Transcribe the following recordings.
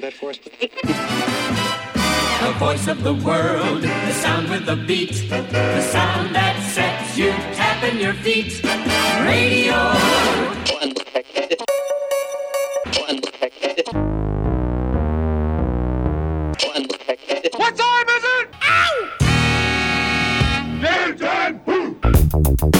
capture that for us? The voice of the world, the sound with the beat, the sound that sets you tapping your feet. Radio. What time is it? Ow! Game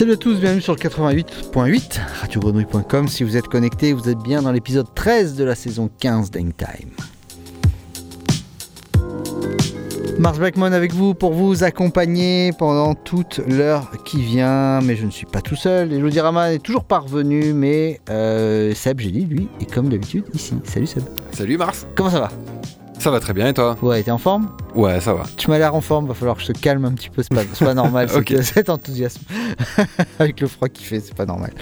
Salut à tous, bienvenue sur le 88.8, radiogrenouille.com. Si vous êtes connecté, vous êtes bien dans l'épisode 13 de la saison 15 d'Hangtime. Mars Blackmon avec vous pour vous accompagner pendant toute l'heure qui vient. Mais je ne suis pas tout seul. Elodie Rama est toujours parvenu, mais euh, Seb, j'ai dit, lui, est comme d'habitude ici. Salut Seb. Salut Mars. Comment ça va? Ça va très bien et toi? Ouais, t'es en forme? Ouais, ça va. Tu m'as l'air en forme, va falloir que je te calme un petit peu, c'est pas, c'est pas normal cet, enthousiasme. Avec le froid qu'il fait, c'est pas normal.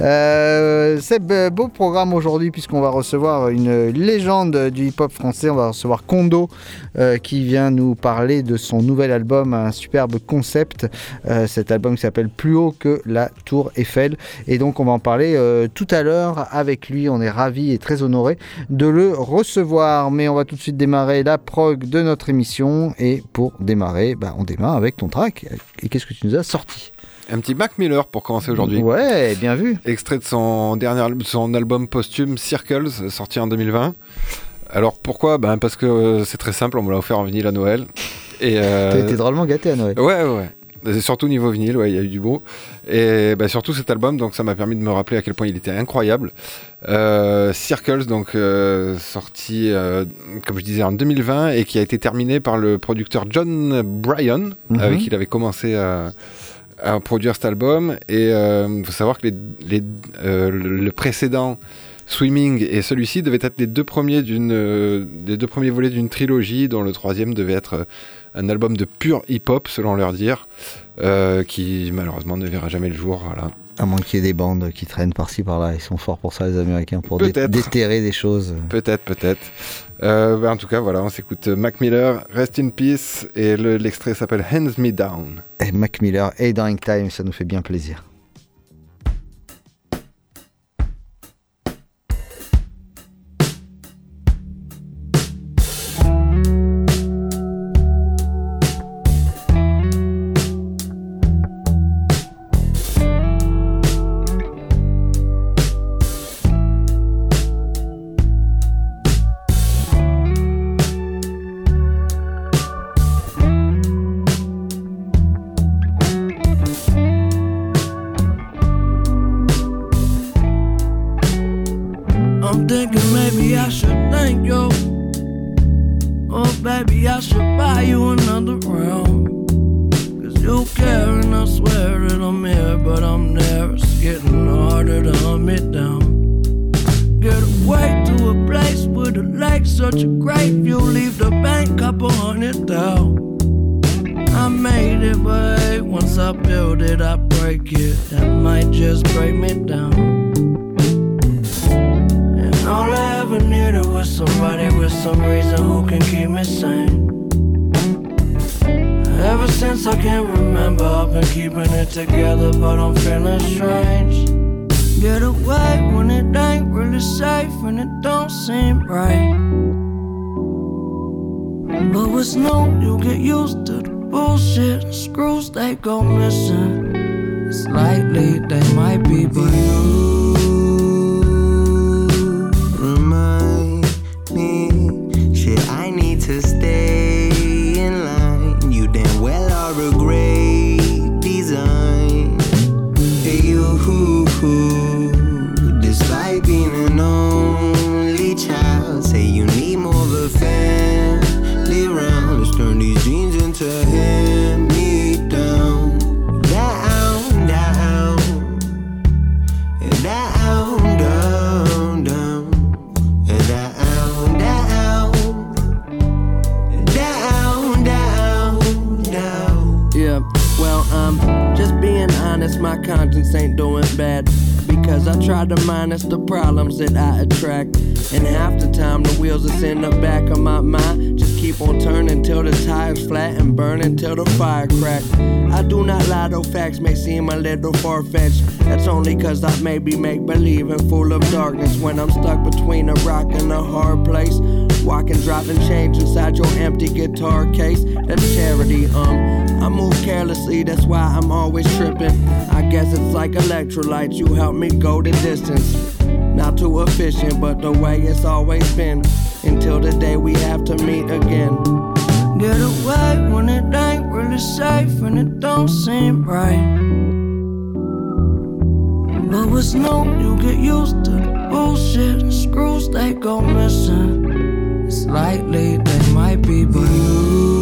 Euh, Seb, euh, beau programme aujourd'hui puisqu'on va recevoir une légende du hip-hop français, on va recevoir Kondo euh, qui vient nous parler de son nouvel album, un superbe concept, euh, cet album qui s'appelle Plus haut que la tour Eiffel. Et donc on va en parler euh, tout à l'heure avec lui, on est ravis et très honorés de le recevoir. Mais on va tout de suite démarrer la prog de notre émission. Et pour démarrer, bah, on démarre avec ton track. Et qu'est-ce que tu nous as sorti? Un petit Mac Miller pour commencer aujourd'hui. Ouais, bien vu. Extrait de son dernier son album posthume Circles, sorti en 2020. Alors pourquoi? Ben Parce que euh, c'est très simple, on me l'a offert en vinyle à Noël. Et, euh, T'as été drôlement gâté à Noël. Ouais, ouais, surtout niveau vinyle, ouais, il y a eu du beau. Et bah, surtout cet album, donc ça m'a permis de me rappeler à quel point il était incroyable. Euh, Circles, donc euh, sorti, euh, comme je disais, en 2020 et qui a été terminé par le producteur John Bryan, Mhm. avec qui il avait commencé à, à produire cet album. Et il faut savoir que les, les, le précédent. Swimming et celui-ci devaient être les deux premiers d'une, des deux premiers volets d'une trilogie, dont le troisième devait être un album de pur hip-hop, selon leur dire, euh, qui malheureusement ne verra jamais le jour. Voilà. À moins qu'il y ait des bandes qui traînent par-ci par-là. Ils sont forts pour ça, les Américains, pour dé- déterrer des choses. Peut-être, peut-être. Euh, bah, en tout cas, voilà, on s'écoute Mac Miller, Rest in Peace, et le- l'extrait s'appelle Hands Me Down. Et Mac Miller et Ink Time, ça nous fait bien plaisir. Turn these jeans into hand me down. Down, down. And down, down, down. And down, down. Down, down, down. Yeah, well, I'm um, just being honest, my conscience ain't doing bad. Because I try to minus the problems that I attract. Flat and burning till the fire crack. I do not lie, though facts may seem a little far fetched. That's only cause I maybe make believe and full of darkness when I'm stuck between a rock and a hard place. Walking, dropping change inside your empty guitar case. That's charity, um. I move carelessly, that's why I'm always tripping. I guess it's like electrolytes, you help me go the distance. Not too efficient, but the way it's always been. Until the day we have to meet again. Get away when it ain't really safe and it don't seem right. But what's new, you get used to the bullshit. Screws they go missing. It's likely they might be, but you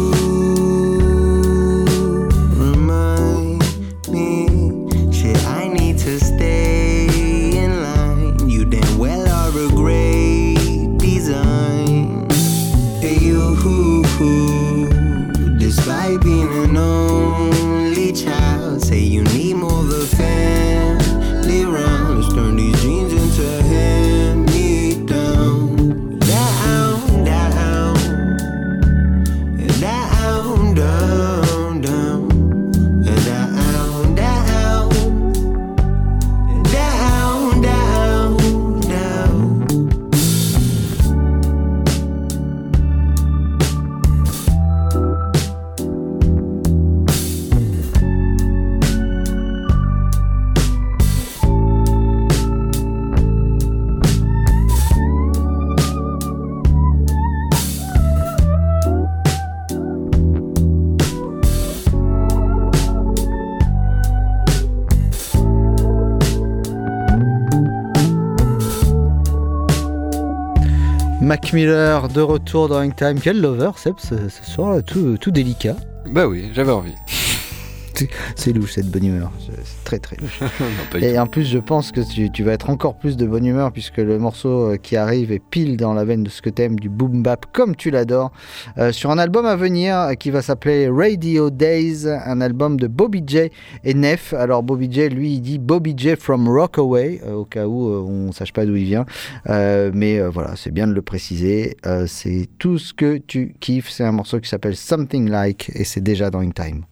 Miller de retour dans Hangtime. Quel lover, ce, ce soir, tout, tout délicat. Bah oui, j'avais envie. C'est louche cette bonne humeur. C'est très très louche. Non, Et en plus, je pense que tu, tu vas être encore plus de bonne humeur puisque le morceau euh, qui arrive est pile dans la veine de ce que t'aimes, du boom bap comme tu l'adores, euh, sur un album à venir euh, qui va s'appeler Radio Days, un album de Bobby J et Neff. Alors Bobby J, lui, il dit Bobby J from Rockaway, euh, au cas où euh, on sache pas d'où il vient. Mais voilà, c'est bien de le préciser. C'est tout ce que tu kiffes. C'est un morceau qui s'appelle Something Like et c'est déjà dans In Time.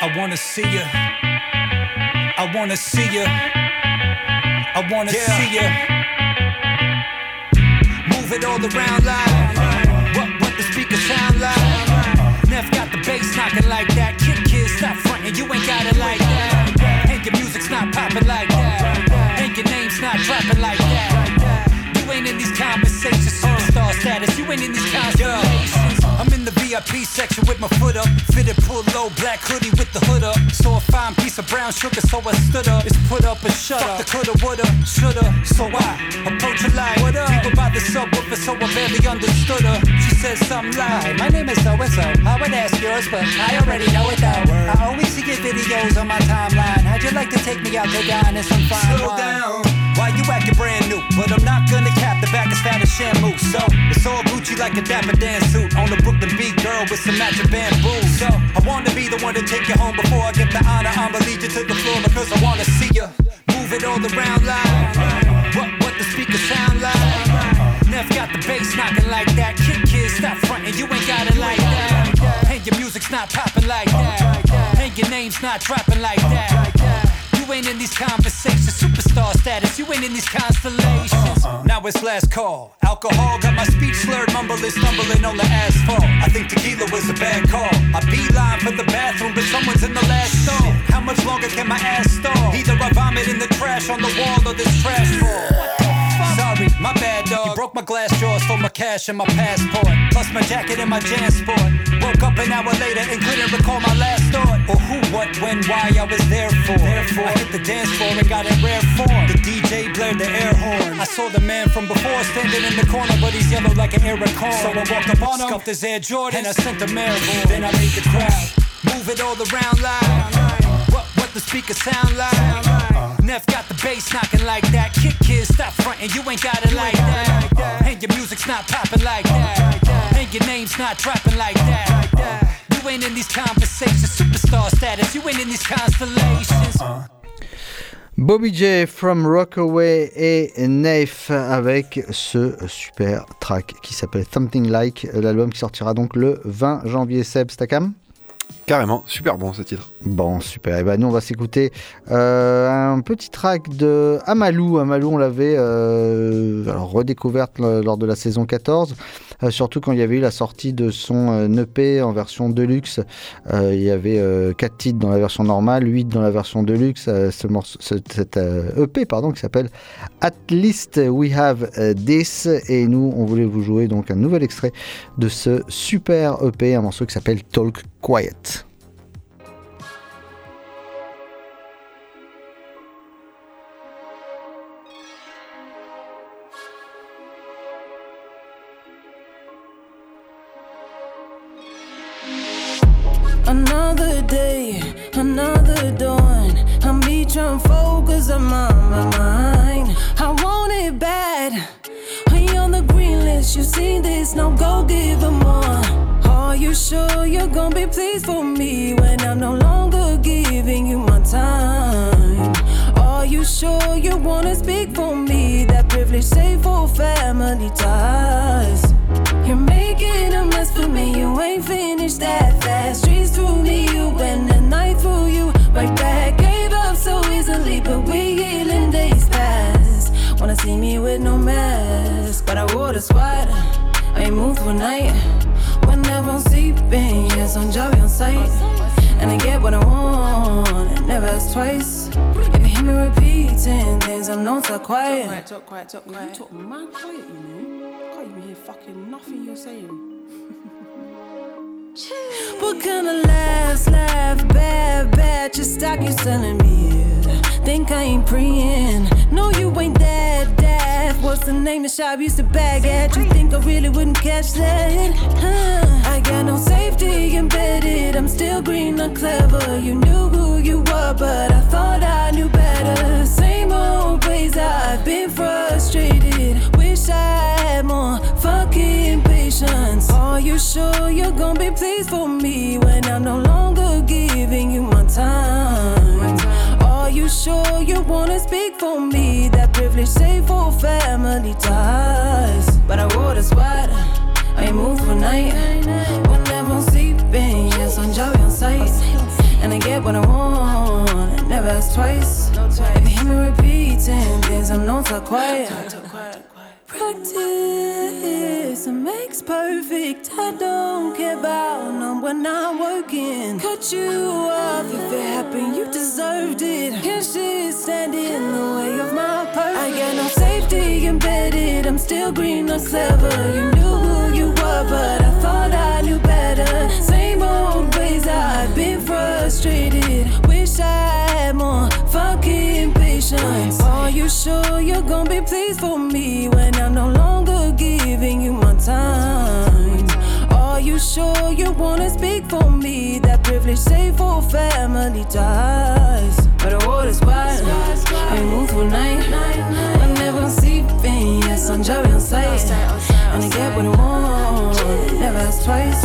I wanna see you. I wanna see you. I wanna see you. Move it all around like what what the speakers sound like. Neff got the bass knocking like that. Kid kids stop fronting, you ain't got it like that. And your music's not popping like that. And your name's not dropping like that. You ain't in these conversations, superstar status. You ain't in these constellations. I'm in the VIP section with my foot up. Fitted pull low, black hoodie with the hood up. Saw a fine piece of brown sugar, so I stood up. It's put up and shut up. the coulda, woulda, shoulda. So I approach her like, what up? People by the subwoofer, so I barely understood her. She said something like, my name is so and so. I would ask yours, but I already know it though. I always see your videos on my timeline. How'd you like to take me out to dine and some fine Slow wine? down. Why you acting brand new? But I'm not gonna cap the back as fat as Shamu. So it's all Gucci like a dapper dance suit on the Brooklyn beat girl with some matching bamboo. So I wanna be the one to take you home before I get the honor. I'ma lead you to the floor because I wanna see you move it all around like what what the speakers sound like. Neff got the bass knocking like that. Kid kids stop fronting, you ain't got it like that. And your music's not popping like that. And your name's not dropping like that. You ain't in these conversations, superstar status. You ain't in these constellations. Uh-uh. Now it's last call. Alcohol got my speech slurred, mumbling, stumbling on the asphalt. I think tequila was a bad call. I beeline for the bathroom, but someone's in the last stall. How much longer can my ass stall? Either I vomit in the trash on the wall or this trash fall. Sorry, my bad dog. You broke my glass drawers for my cash and my passport. Plus my jacket and my jam sport. Woke up an hour later and couldn't recall my last thought. Or who, what, when, why I was there for. Therefore, I hit the dance floor and got in rare form. The DJ blared the air horn. I saw the man from before standing in the corner, but he's yellow like an Eric corn. So I walked up on him, scuffed his Air Jordan, and I sent him airborne. Then I made the crowd move it all around like what, what the speakers sound like. Neff got the bass knocking like that. Kick kids, stop fronting, you ain't got it like that. And your music's not popping like that. And your name's not dropping like that. You ain't in these conversations, superstar status. You ain't in these constellations. Bobby J from Rockaway et Naif avec ce super track qui s'appelle Something Like, l'album qui sortira donc le 20 janvier. Seb Stakam Carrément, super bon ce titre. Bon, super. Et ben nous, on va s'écouter euh, un petit track de Amalou. Amalou, on l'avait euh, redécouverte lors de la saison 14, euh, surtout quand il y avait eu la sortie de son EP en version deluxe. Il y avait 4 titres dans la version normale, 8 dans la version deluxe. Ce cet EP pardon, qui s'appelle At Least We Have This. Et nous, on voulait vous jouer donc un nouvel extrait de ce super EP, un morceau qui s'appelle Talk Quiet. Focus on my, my mind. I want it bad. When you're on the green list, you see this, now go give 'em more. Are you sure you're gonna be pleased for me when I'm no longer giving you my time? Are you sure you wanna speak for me? That privilege safe for family ties. You're making a mess for me, you ain't finished that fast. Streets through me, you and the night through you. Right back, but we healing days past. Wanna see me with no mask, but I wore the sweat. I ain't moved for night. Whenever I'm sleeping, yes, I'm jolly on sight. And I get what I want, and never ask twice. If you hear me repeating things, I know it's not quiet. Talk quiet, talk quiet. talk quiet. You talk mad quiet, you know. Can't even hear fucking nothing you're saying. What kind of laughs, laugh, bad, bad, just stop you selling me. Think I ain't praying. No, you ain't that, that. What's the name the shop used to bag at? You think I really wouldn't catch that? Huh. I got no safety embedded. I'm still green, not clever. You knew who you were, but I thought I knew better. Same old ways I've been frustrated. Wish I had more fucking patience. Are you sure you're gonna be pleased for me when I'm no longer giving you my time? Are you sure you wanna speak for me? That privilege safe for family ties. But I wore the sweat, I ain't moved for night. Whenever I'm sleeping, yes, I'm jolly on sight. And I get what I want, and never ask twice. If you hear me repeating things, I'm not so quiet. Practice makes perfect. I don't care about none when I'm working. Cut you off if it happened, you deserved it. Can't shit stand in the way of my purpose. I got no safety embedded. I'm still green, not clever. You knew who you were, but patience. Are you sure you're gonna be pleased for me when I'm no longer giving you my time? Are you sure you wanna speak for me? That privilege safe for family ties. But the water's wide, I move for night. Whenever I'm sleeping, yes, I'm jolly on sight. And I get what I want, never ask twice.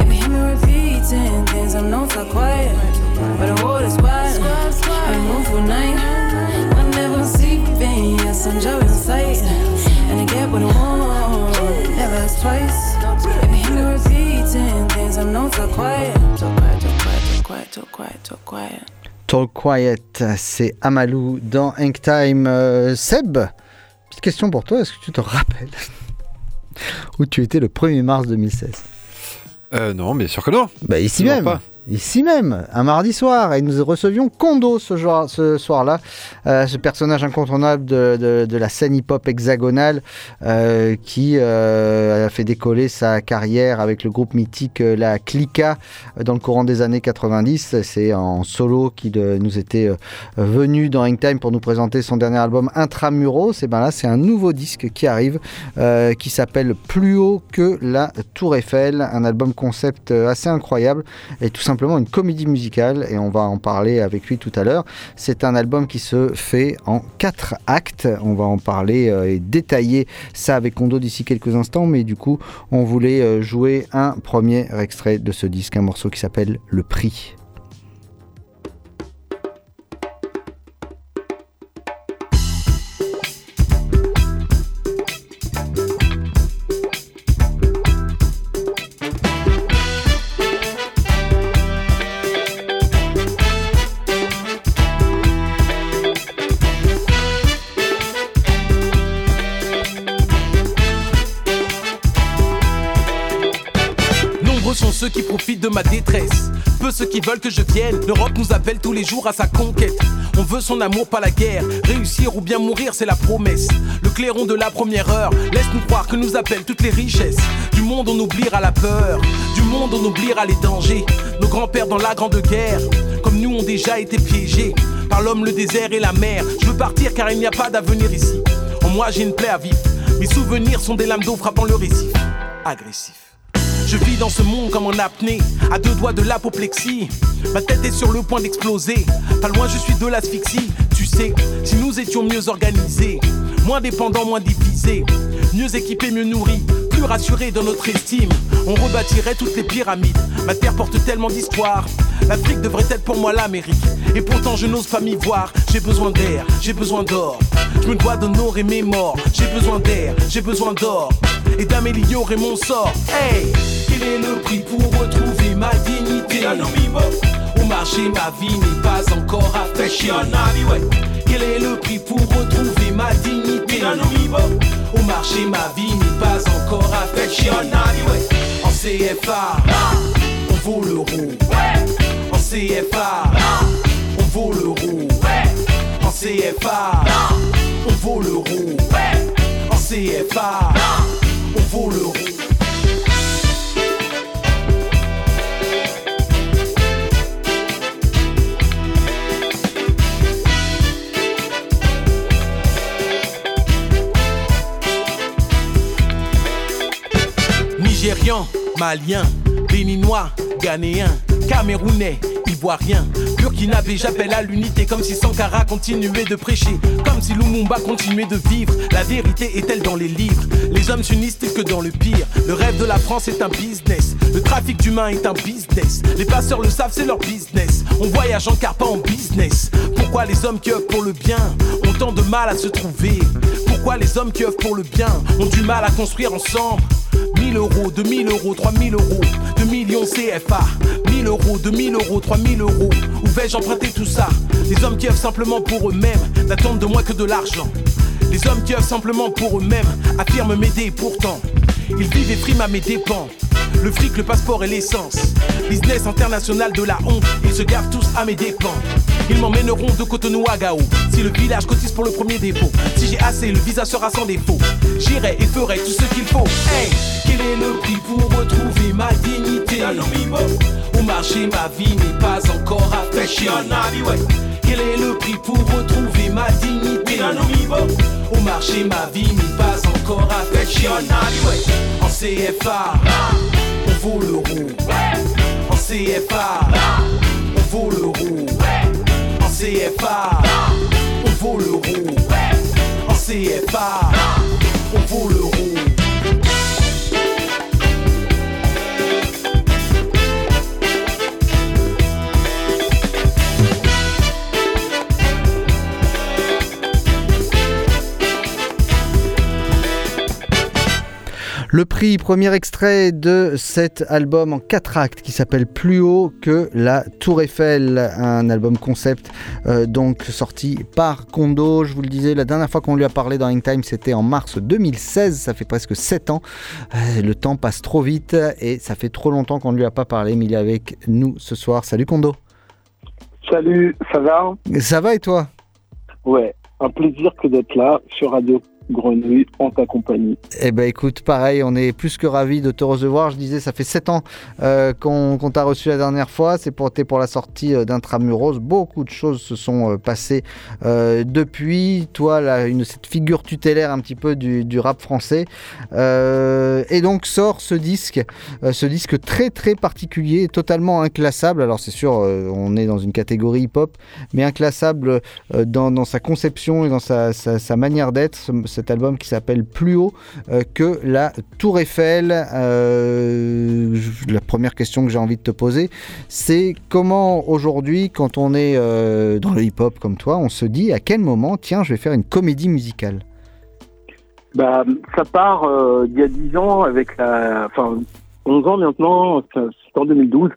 If you hear me repeating things, I'm not so quiet. But the water's wide, I move for night. Whenever I'm sleeping, yes, I'm jolly on sight. And I get what I want, never ask twice. If you hear me repeating things, I'm not so quiet. Talk quiet, talk quiet, talk quiet, talk quiet, talk quiet. Talk Quiet, c'est Amalou dans Ink Time. Euh, Seb, petite question pour toi, est-ce que tu te rappelles où tu étais le 1er mars 2016 Euh, non, bien sûr que non. Bah ici Toujours même. pas. Ici même, un mardi soir, et nous recevions Kondo ce, soir-là, euh, ce personnage incontournable de, la scène hip-hop hexagonale euh, qui euh, a fait décoller sa carrière avec le groupe mythique La Clica dans le courant des années 90. C'est en solo qu'il nous était venu dans Hangtime pour nous présenter son dernier album Intramuros. Et ben là, c'est un nouveau disque qui arrive qui s'appelle Plus haut que la Tour Eiffel, un album concept assez incroyable et tout simplement simplement une comédie musicale et on va en parler avec lui tout à l'heure. C'est un album qui se fait en quatre actes. On va en parler euh, et détailler ça avec Kondo d'ici quelques instants, mais du coup, on voulait euh, jouer un premier extrait de ce disque, un morceau qui s'appelle Le Prix. Sont ceux qui profitent de ma détresse. Peu ceux qui veulent que je vienne. L'Europe nous appelle tous les jours à sa conquête. On veut son amour, pas la guerre. Réussir ou bien mourir, c'est la promesse. Le clairon de la première heure laisse-nous croire que nous appellent toutes les richesses. Du monde, on oubliera la peur. Du monde, on oubliera les dangers. Nos grands-pères dans la grande guerre, comme nous, ont déjà été piégés par l'homme, le désert et la mer. Je veux partir car il n'y a pas d'avenir ici. En moi, j'ai une plaie à vivre. Mes souvenirs sont des lames d'eau frappant le récif. Agressif. Je vis dans ce monde comme en apnée, à deux doigts de l'apoplexie. Ma tête est sur le point d'exploser. Pas loin, je suis de l'asphyxie. Tu sais, si nous étions mieux organisés, moins dépendants, moins divisés, mieux équipés, mieux nourris, plus rassurés dans notre estime, on rebâtirait toutes les pyramides. Ma terre porte tellement d'histoire. L'Afrique devrait être pour moi l'Amérique. Et pourtant, je n'ose pas m'y voir. J'ai besoin d'air, j'ai besoin d'or. Je me dois d'honorer mes morts. J'ai besoin d'air, j'ai besoin d'or. Et d'améliorer mon sort. Hey! Quel est le prix pour retrouver ma dignité? Au marché, ma vie n'est pas encore affichée. Quel est le prix pour retrouver ma dignité? Au marché, ma vie n'est pas encore affichée. En CFA, on vaut l'euro. En CFA, on vaut l'euro. En CFA, on vaut l'euro. En CFA, on vaut l'euro. Nigérian, Malien, Béninois, Ghanéen, Camerounais, Ivoirien, Burkinabé, j'appelle à l'unité comme si Sankara continuait de prêcher, comme si Lumumba continuait de vivre. La vérité est-elle dans les livres? Les hommes s'unissent-ils que dans le pire? Le rêve de la France est un business, le trafic d'humains est un business. Les passeurs le savent, c'est leur business. On voyage en car pas en business. Pourquoi les hommes qui œuvrent pour le bien ont tant de mal à se trouver? Pourquoi les hommes qui œuvrent pour le bien ont du mal à construire ensemble? 1000 euros, 2000 euros, 3000 euros, 2 millions CFA, 1000 euros, 2000 euros, 3000 euros. Où vais-je emprunter tout ça? Les hommes qui œuvrent simplement pour eux-mêmes n'attendent de moi que de l'argent. Les hommes qui œuvrent simplement pour eux-mêmes affirment m'aider pourtant. Ils vivent et priment à mes dépens. Le fric, le passeport et l'essence. Business international de la honte, ils se gavent tous à mes dépens. Ils m'emmèneront de Cotonou à Gao. Si le village cotise pour le premier dépôt, si j'ai assez, le visa sera sans défaut. J'irai et ferai tout ce qu'il faut. Hey, quel est le prix pour retrouver ma dignité? Au marché, ma vie n'est pas encore affichée. Quel est le prix pour retrouver ma dignité? Au marché, ma vie n'est pas encore affichée. En CFA, on vaut l'euro. En CFA, on vaut l'euro. En CFA, on vaut l'euro. En CFA, Le prix, premier extrait de cet album en quatre actes qui s'appelle Plus haut que la Tour Eiffel, un album concept euh, donc sorti par Kondo. Je vous le disais, la dernière fois qu'on lui a parlé dans Time, c'était en mars 2016, ça fait presque 7 ans. Euh, le temps passe trop vite et ça fait trop longtemps qu'on ne lui a pas parlé, mais il est avec nous ce soir. Salut Kondo. Salut, ça va? Ça va et toi? Ouais, un plaisir que d'être là sur Radio. Grenouille en ta compagnie. Eh ben écoute, pareil, on est plus que ravis de te recevoir. Je disais, ça fait 7 ans euh, qu'on t'a reçu la dernière fois. C'est pour, pour la sortie euh, d'Intramuros. Beaucoup de choses se sont euh, passées depuis. Toi, là, une, cette figure tutélaire un petit peu du, rap français. Et donc sort ce disque, ce disque très très particulier, totalement inclassable. Alors c'est sûr, on est dans une catégorie hip-hop, mais inclassable dans, sa conception et dans sa, manière d'être. Album qui s'appelle Plus haut euh, que la Tour Eiffel. Euh, la première question que j'ai envie de te poser, c'est comment aujourd'hui, quand on est euh, dans le hip-hop comme toi, on se dit à quel moment, tiens, je vais faire une comédie musicale? Bah, ça part euh, il y a 10 ans avec la, enfin 11 ans maintenant, c'est en 2012,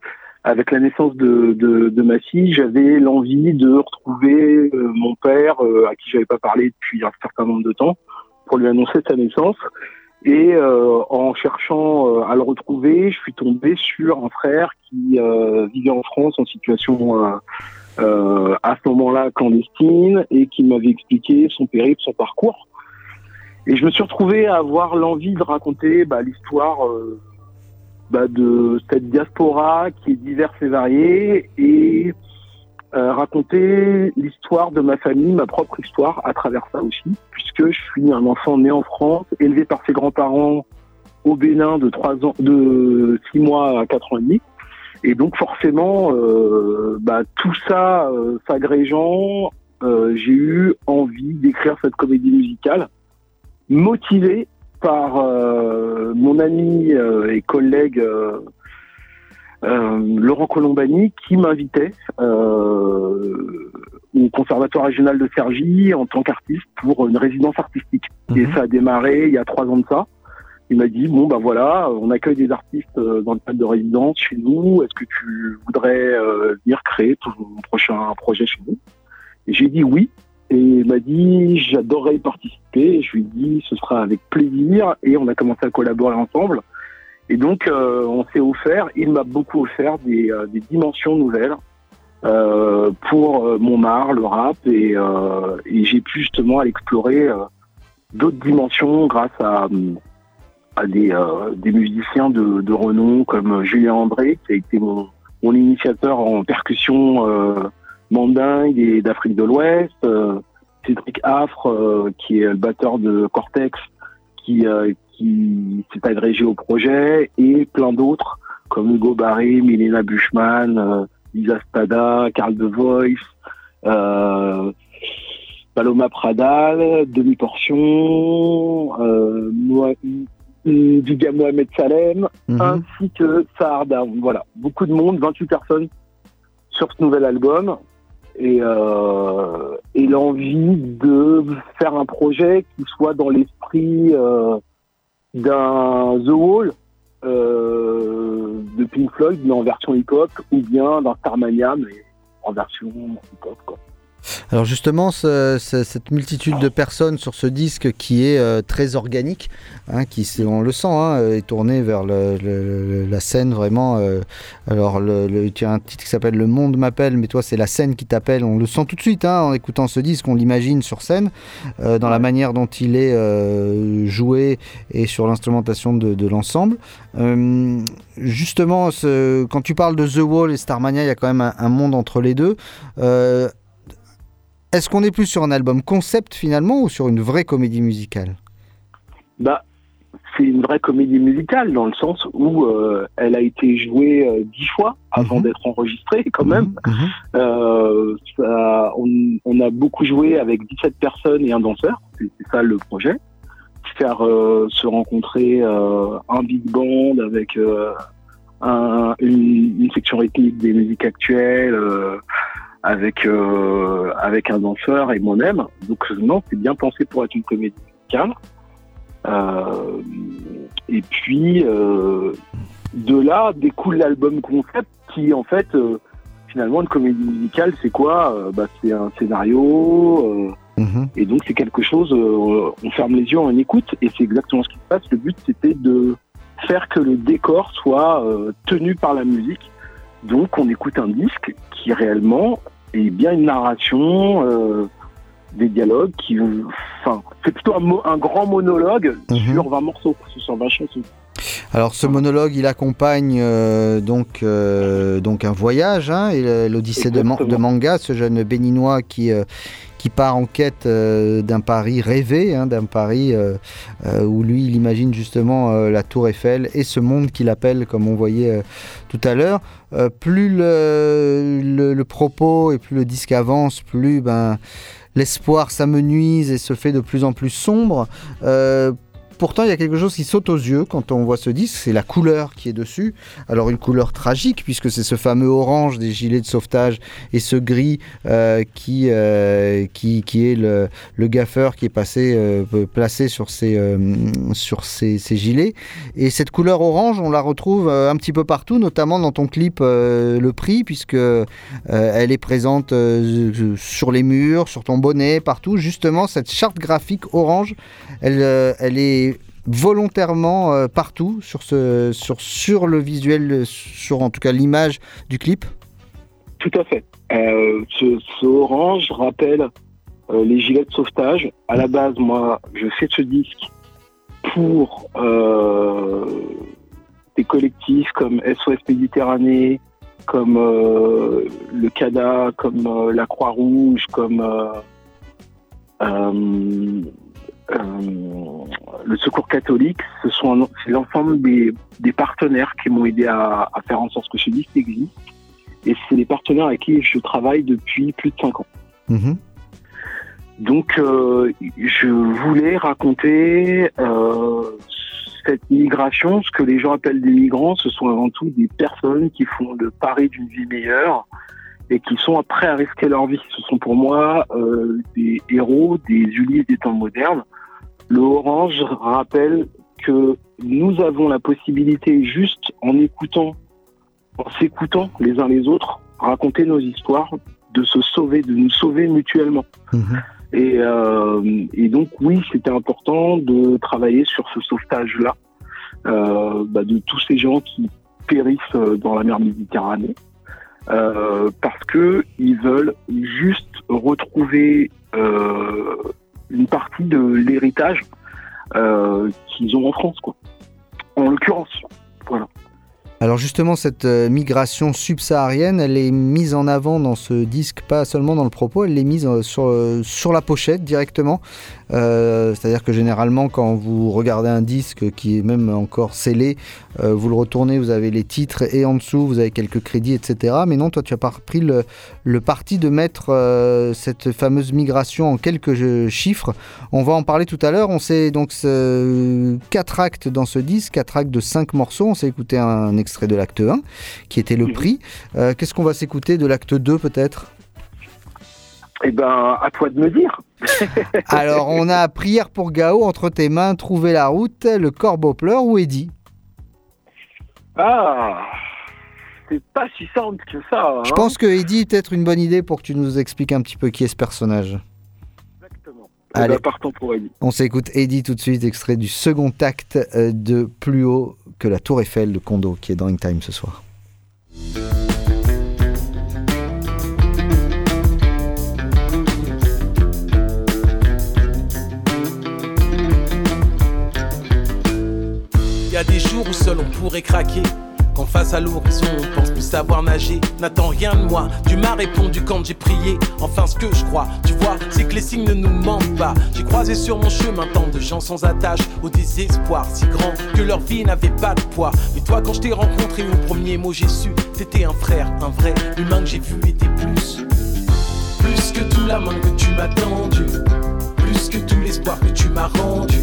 avec la naissance de, de, de ma fille, j'avais l'envie de retrouver euh, mon père euh, à qui j'avais pas parlé depuis un certain nombre de temps pour lui annoncer sa naissance. Et euh, en cherchant euh, à le retrouver, je suis tombé sur un frère qui vivait en France en situation à ce moment-là clandestine et qui m'avait expliqué son périple, son parcours. Et je me suis retrouvé à avoir l'envie de raconter bah, l'histoire bah, de cette diaspora qui est diverse et variée et euh, raconter l'histoire de ma famille, ma propre histoire à travers ça aussi, puisque je suis un enfant né en France, élevé par ses grands-parents au Bénin de trois ans, de six mois à quatre ans et demi. Et donc forcément, euh, bah, tout ça euh, s'agrégeant, euh, j'ai eu envie d'écrire cette comédie musicale, motivé par euh, mon ami euh, et collègue euh, Laurent Colombani qui m'invitait au Conservatoire régional de Cergy en tant qu'artiste pour une résidence artistique. Et ça a démarré il y a trois ans de ça. Il m'a dit bon bah voilà, on accueille des artistes dans le cadre de résidence chez nous. Est-ce que tu voudrais venir créer ton prochain projet chez nous? Et j'ai dit oui. Et il m'a dit j'adorerais y participer. Je lui ai dit ce sera avec plaisir. Et on a commencé à collaborer ensemble. Et donc euh, on s'est offert. Il m'a beaucoup offert des, euh, dimensions nouvelles euh, pour mon art, le rap, et, j'ai pu justement explorer d'autres dimensions grâce à, des, musiciens de, renom comme Julien André, qui a été mon, mon initiateur en percussion mandingue et d'Afrique de l'Ouest, euh, Cédric Affre, euh, qui est le batteur de Cortex, qui, euh, qui s'est agrégé au projet, et plein d'autres comme Hugo Barré, Milena Buchmann, euh, Lisa Spada, Carl De Voice, euh, Paloma Pradal, Demi-Portion, euh, Moi- mm, Viga Mohamed Salem, ainsi que Sahar Daoud. Voilà, beaucoup de monde, 28 personnes sur ce nouvel album. Et, euh, et l'envie de faire un projet qui soit dans l'esprit euh, d'un The Wall euh, de Pink Floyd, mais en version hip-hop, ou bien d'un Starmania, mais en version hip-hop. Alors justement, ce- ce- cette multitude de personnes sur ce disque qui est euh, très organique, hein, qui on le sent, hein, est tourné vers le- le- le- la scène vraiment. euh, alors le, tu as un titre qui s'appelle Le Monde m'appelle, mais toi c'est la scène qui t'appelle. On le sent tout de suite hein, en écoutant ce disque, on l'imagine sur scène, euh, dans la manière dont il est euh, joué et sur l'instrumentation de, de l'ensemble. Euh, justement, ce- quand tu parles de The Wall et Starmania, il y a quand même un, un monde entre les deux. Euh, est-ce qu'on est plus sur un album concept finalement ou sur une vraie comédie musicale? Bah, c'est une vraie comédie musicale dans le sens où euh, elle a été jouée euh, dix fois avant d'être enregistrée quand même. Euh, ça- on, on a beaucoup joué avec 17 personnes et un danseur, c'est ça le projet. Faire euh, se rencontrer euh, un big band avec euh, un- une, une section rythmique des musiques actuelles, euh, avec euh, avec un danseur et moi-même. Donc non, c'est bien pensé pour être une comédie musicale. Euh, et puis euh, de là découle l'album concept qui en fait finalement une comédie musicale c'est quoi? Bah, C'est un scénario euh, et donc c'est quelque chose on ferme les yeux on écoute et c'est exactement ce qui se passe. Le but c'était de faire que le décor soit tenu par la musique. Donc on écoute un disque qui réellement est bien une narration euh, des dialogues qui, enfin, c'est plutôt un, mo- un grand monologue sur 20 morceaux, sur 20 chansons. Alors ce monologue, il accompagne euh, donc, euh, donc un voyage, hein, et, l'Odyssée de, Man- de Manga, ce jeune béninois qui, euh, part en quête euh, d'un Paris rêvé, hein, d'un Paris euh, euh, où lui, il imagine justement la Tour Eiffel et ce monde qu'il appelle, comme on voyait tout à l'heure. Plus le, le- le propos et plus le disque avance, plus ben, l'espoir s'amenuise et se fait de plus en plus sombre. Pourtant, il y a quelque chose qui saute aux yeux quand on voit ce disque, c'est la couleur qui est dessus. Alors une couleur tragique puisque c'est ce fameux orange des gilets de sauvetage et ce gris euh, qui, euh, qui, est le, gaffeur qui est passé, euh, placé sur, ces, gilets. Et cette couleur orange, on la retrouve un petit peu partout, notamment dans ton clip Le Prix, puisque elle est présente sur les murs, sur ton bonnet, partout. Justement, cette charte graphique orange, elle est volontairement euh, partout sur, ce, sur, sur le visuel, sur en tout cas l'image du clip? Tout à fait. Euh, ce, orange rappelle euh, les gilets de sauvetage. À la base, moi, je fais ce disque pour euh, des collectifs comme SOS Méditerranée, comme euh, le CADA, comme euh, la Croix-Rouge, comme euh, euh, euh, le Secours catholique. Ce sont l'ensemble des, des partenaires qui m'ont aidé à, à faire en sorte que ce disque existe. Et c'est les partenaires avec qui je travaille depuis plus de 5 ans. Donc, euh, je voulais raconter euh, cette migration. Ce que les gens appellent des migrants, ce sont avant tout des personnes qui font le pari d'une vie meilleure et qui sont prêts à risquer leur vie. Ce sont pour moi euh, des héros, des Ulysses des temps modernes. Le orange rappelle que nous avons la possibilité, juste en écoutant, en s'écoutant les uns les autres, raconter nos histoires, de se sauver, de nous sauver mutuellement. Et, euh, et donc oui, c'était important de travailler sur ce sauvetage-là, euh, bah, de tous ces gens qui périssent euh, dans la mer Méditerranée, euh, parce que ils veulent juste retrouver euh, une partie de l'héritage euh, qu'ils ont en France, quoi. En l'occurrence, voilà. Alors justement, cette euh, migration subsaharienne, elle est mise en avant dans ce disque, pas seulement dans le propos, elle est mise euh, sur, sur la pochette directement. Euh, C'est-à-dire que généralement, quand vous regardez un disque qui est même encore scellé, euh, vous le retournez, vous avez les titres et en dessous, vous avez quelques crédits, etc. Mais non, toi, tu as pas pris le, le parti de mettre euh, cette fameuse migration en quelques chiffres. On va en parler tout à l'heure. On s'est donc ce- quatre actes dans ce disque, quatre actes de cinq morceaux. On s'est écouté un extrait de l'acte 1, qui était le prix. Euh, Qu'est-ce qu'on va s'écouter de l'acte 2 peut-être? Eh ben, à toi de me dire. Alors, on a Prière pour Gao, Entre tes mains, Trouver la route, Le corbeau pleure ou Eddie? Ah, c'est pas si simple que ça. hein. Je pense que Eddie est peut-être une bonne idée pour que tu nous expliques un petit peu qui est ce personnage. Eh ben, Allez, partons pour Eddie. on s'écoute Eddie tout de suite, extrait du second acte euh, de Plus haut que la Tour Eiffel de Kondo, qui est dans In Time ce soir. Craquer. Quand face à l'horizon, on pense plus savoir nager. N'attends rien de moi, tu m'as répondu quand j'ai prié. Enfin, ce que je crois, tu vois, c'est que les signes ne nous mentent pas. J'ai croisé sur mon chemin tant de gens sans attache, au désespoir si grand que leur vie n'avait pas de poids. Mais toi, quand je t'ai rencontré, au premier mot j'ai su, t'étais un frère, un vrai humain que j'ai vu était plus. Plus que tout la main que tu m'as tendue, plus que tout l'espoir que tu m'as rendu,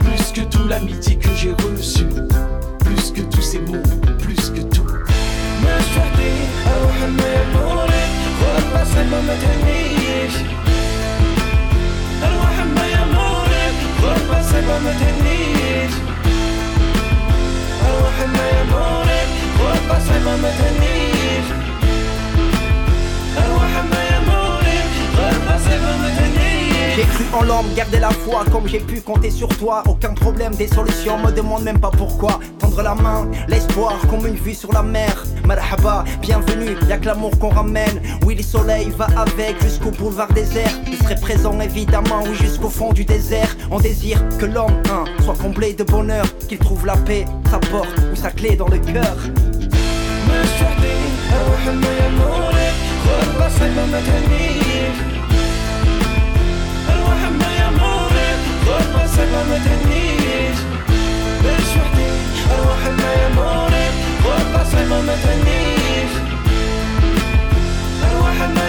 plus que tout l'amitié que j'ai reçue, plus que tous ces mots, plus que tout. مشتاقي أروح ميمونك والبس ما متهنيش أروح ميمونك والبس ما متهنيش أروح ميمونك والبس ما متهنيش أروح ميمونك والبس ما متهنيش ما تهنيش cru en l'homme, garder la foi comme j'ai pu compter sur toi. Aucun problème, des solutions, me demande même pas pourquoi. Tendre la main, l'espoir comme une vue sur la mer. Marhaba, bienvenue, y'a que l'amour qu'on ramène. Oui, le soleil va avec jusqu'au boulevard désert. Il serait présent évidemment, oui, jusqu'au fond du désert. On désire que l'homme, hein, soit comblé de bonheur, qu'il trouve la paix, sa porte ou sa clé dans le cœur. مش وحدي اروح ما يمورك غربة صعبة ما تهنيش سلمى ما تهنيش ليش وحدي؟ أروح لنا يا موري غربة سلمى ما تهنيش أروح لنا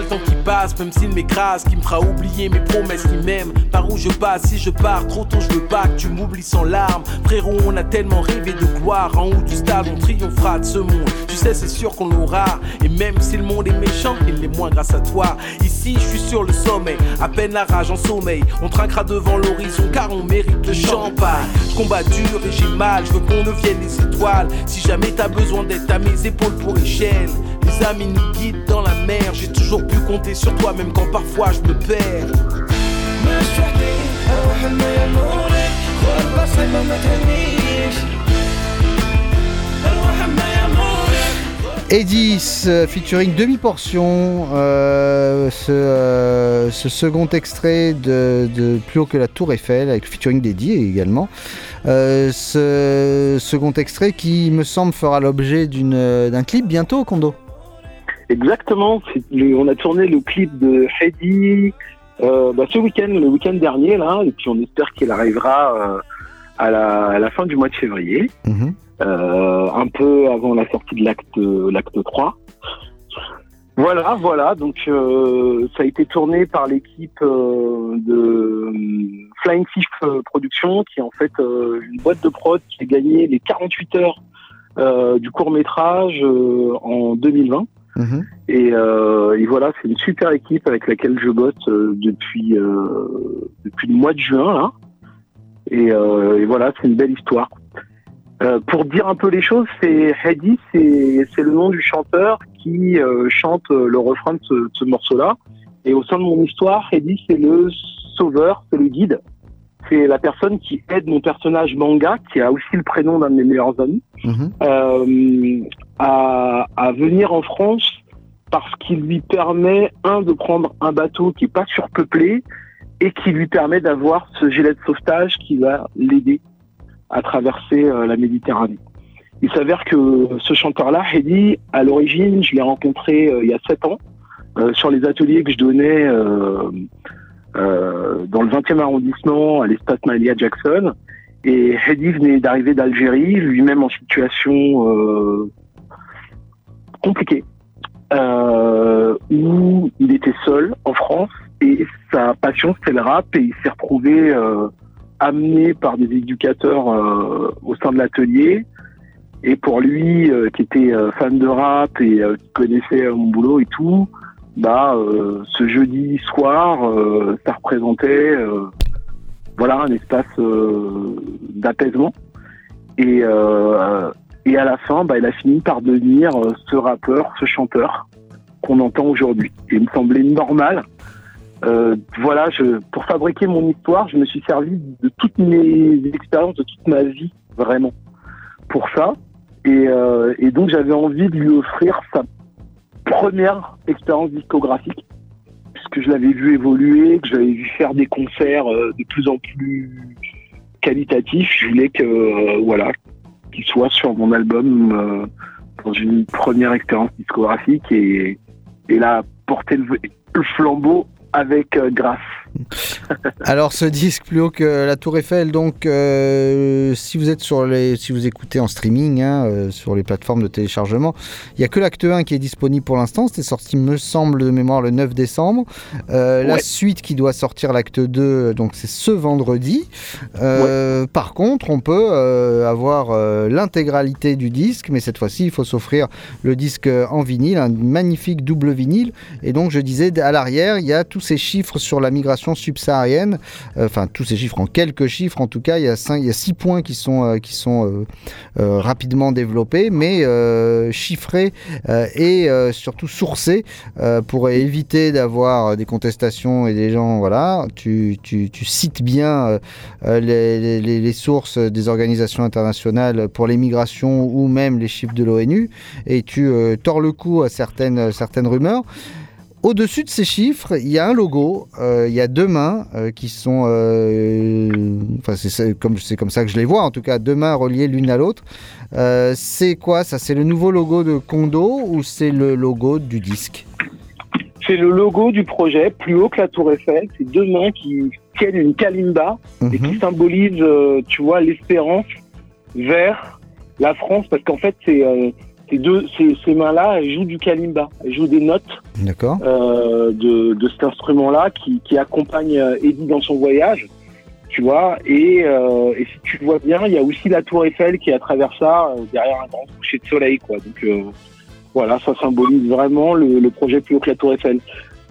le temps qui passe, même s'il m'écrase, qui me fera oublier mes promesses qui m'aiment. Par où je passe, si je pars trop tôt, je veux pas tu m'oublies sans larmes. Frérot, on a tellement rêvé de gloire. En haut du stade, on triomphera de ce monde. Tu sais, c'est sûr qu'on l'aura. Et même si le monde est méchant, il l'est moins grâce à toi. Ici, je suis sur le sommet, à peine la rage en sommeil. On trinquera devant l'horizon car on mérite le champagne. Je combats dur et j'ai mal, je veux qu'on devienne des étoiles. Si jamais t'as besoin d'être à mes épaules pour échelle. Mes amis nous guident dans la mer. J'ai toujours pu compter sur toi, même quand parfois je me perds. Edis featuring demi-portion, euh, ce, euh, ce, second extrait de, de, Plus haut que la tour Eiffel, avec featuring d'Eddy également. Euh, ce second extrait qui me semble fera l'objet d'un clip bientôt, Kondo. Exactement. on a tourné le clip de Heidi euh, bah, ce week-end, le week-end dernier, là, et puis on espère qu'il arrivera euh, à, la, à la fin du mois de février, euh, un peu avant la sortie de l'acte l'acte 3. Voilà, voilà. Donc euh, ça a été tourné par l'équipe euh, de euh, Flying euh, Productions, qui est en fait euh, une boîte de prod qui a gagné les 48 heures euh, du court métrage en 2020. Et, euh, et voilà, c'est une super équipe avec laquelle je bosse euh, depuis euh, depuis le mois de juin là. Et, voilà, c'est une belle histoire. Pour dire un peu les choses, c'est Heidi, c'est le nom du chanteur qui chante le refrain de ce morceau-là. Et au sein de mon histoire, Heidi, c'est le sauveur, c'est le guide. C'est la personne qui aide mon personnage manga, qui a aussi le prénom d'un de mes meilleurs amis, euh, à, à venir en France parce qu'il lui permet, un, de prendre un bateau qui est pas surpeuplé et qui lui permet d'avoir ce gilet de sauvetage qui va l'aider à traverser euh, la Méditerranée. Il s'avère que ce chanteur-là, Heidi, à l'origine, je l'ai rencontré euh, il y a sept ans sur les ateliers que je donnais dans le 20e arrondissement à l'espace Malia Jackson. Et Heidi venait d'arriver d'Algérie, lui-même en situation euh, compliquée, euh, où il était seul en France et sa passion c'était le rap et il s'est retrouvé euh, amené par des éducateurs euh, au sein de l'atelier. Et pour lui, euh, qui était euh, fan de rap et euh, qui connaissait euh, mon boulot et tout, bah euh, ce jeudi soir, euh, ça représentait euh, voilà un espace euh, d'apaisement. Et, euh, et à la fin, bah, il a fini par devenir euh, ce rappeur, ce chanteur qu'on entend aujourd'hui. Et il me semblait normal. Euh, voilà, je, pour fabriquer mon histoire, je me suis servi de toutes mes expériences, de toute ma vie, vraiment, pour ça. Et, euh, et donc j'avais envie de lui offrir sa première expérience discographique, puisque je l'avais vu évoluer, que j'avais vu faire des concerts euh, de plus en plus qualitatifs. Je voulais que euh, voilà qu'il soit sur mon album euh, dans une première expérience discographique et, et là porter le, flambeau avec grâce. Alors ce disque plus haut que la Tour Eiffel, donc euh, si vous êtes sur les, si vous écoutez en streaming hein, euh, sur les plateformes de téléchargement, il y a que l'acte 1 qui est disponible pour l'instant. C'était sorti, me semble de mémoire, le 9 décembre. Euh, La suite qui doit sortir l'acte 2, donc c'est ce vendredi. Par contre, on peut avoir l'intégralité du disque, mais cette fois-ci, il faut s'offrir le disque en vinyle, un magnifique double vinyle. Et donc, je disais, à l'arrière, il y a tous ces chiffres sur la migration population subsaharienne. Euh, Enfin, tous ces chiffres en quelques chiffres, en tout cas, il y a, cinq, il y a six points qui sont, euh, qui sont euh, rapidement développés, mais chiffrés et surtout sourcés pour éviter d'avoir des contestations et des gens, voilà, tu, tu, cites bien les, sources des organisations internationales pour les migrations ou même les chiffres de l'ONU et tu tords le cou à certaines, certaines rumeurs. Au-dessus de ces chiffres, il y a un logo, euh, il y a deux mains euh, qui sont, euh, enfin c'est comme comme ça que je les vois en tout cas, deux mains reliées l'une à l'autre. C'est quoi ça? C'est le nouveau logo de Kondo ou c'est le logo du disque? C'est le logo du projet, plus haut que la Tour Eiffel. C'est deux mains qui tiennent une kalimba et qui symbolisent, euh, tu vois, l'espérance vers la France, parce qu'en fait, c'est euh, ces deux, ces, ces mains-là, elles jouent du kalimba, elles jouent des notes D'accord. euh, de, de cet instrument-là qui, qui accompagne euh, Eddie dans son voyage, tu vois. Et, euh, et si tu le vois bien, il y a aussi la Tour Eiffel qui est à travers ça, euh, derrière un grand coucher de soleil, quoi. Donc voilà, ça symbolise vraiment le, le projet plus haut que la Tour Eiffel.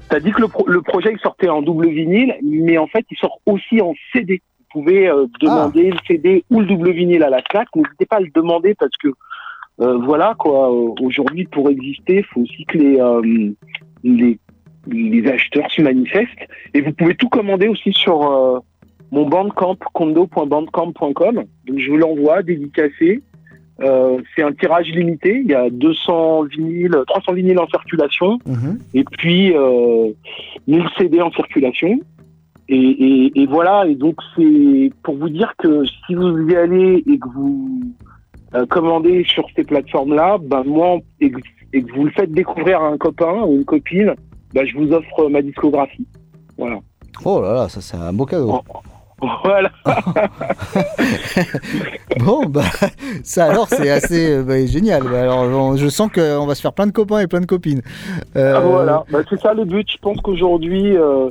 T'as dit que le, pro- le projet il sortait en double vinyle, mais en fait il sort aussi en CD. Vous pouvez euh, demander le CD ou le double vinyle à la claque. N'hésitez pas à le demander parce que voilà quoi. euh, Aujourd'hui pour exister, il faut aussi que les, euh, les les acheteurs se manifestent. Et vous pouvez tout commander aussi sur euh, mon bandcamp, condo.bandcamp.com. Donc je vous l'envoie dédicacé. Euh, c'est un tirage limité. Il y a 200 vinyles, 300 vinyles en circulation et puis euh, 1000 CD en circulation. Et, et, et voilà, et donc c'est pour vous dire que si vous y allez et que vous euh, commandez sur ces plateformes-là, ben moi, et que, et que vous le faites découvrir à un copain ou une copine, ben je vous offre ma discographie. Voilà. Oh là là, ça c'est un beau cadeau. Voilà. Bon, bah, ça alors c'est assez euh, bah, génial. Bah, alors, je sens qu'on va se faire plein de copains et plein de copines. Euh, Ah, voilà, bah, c'est ça le but. Je pense qu'aujourd'hui, euh,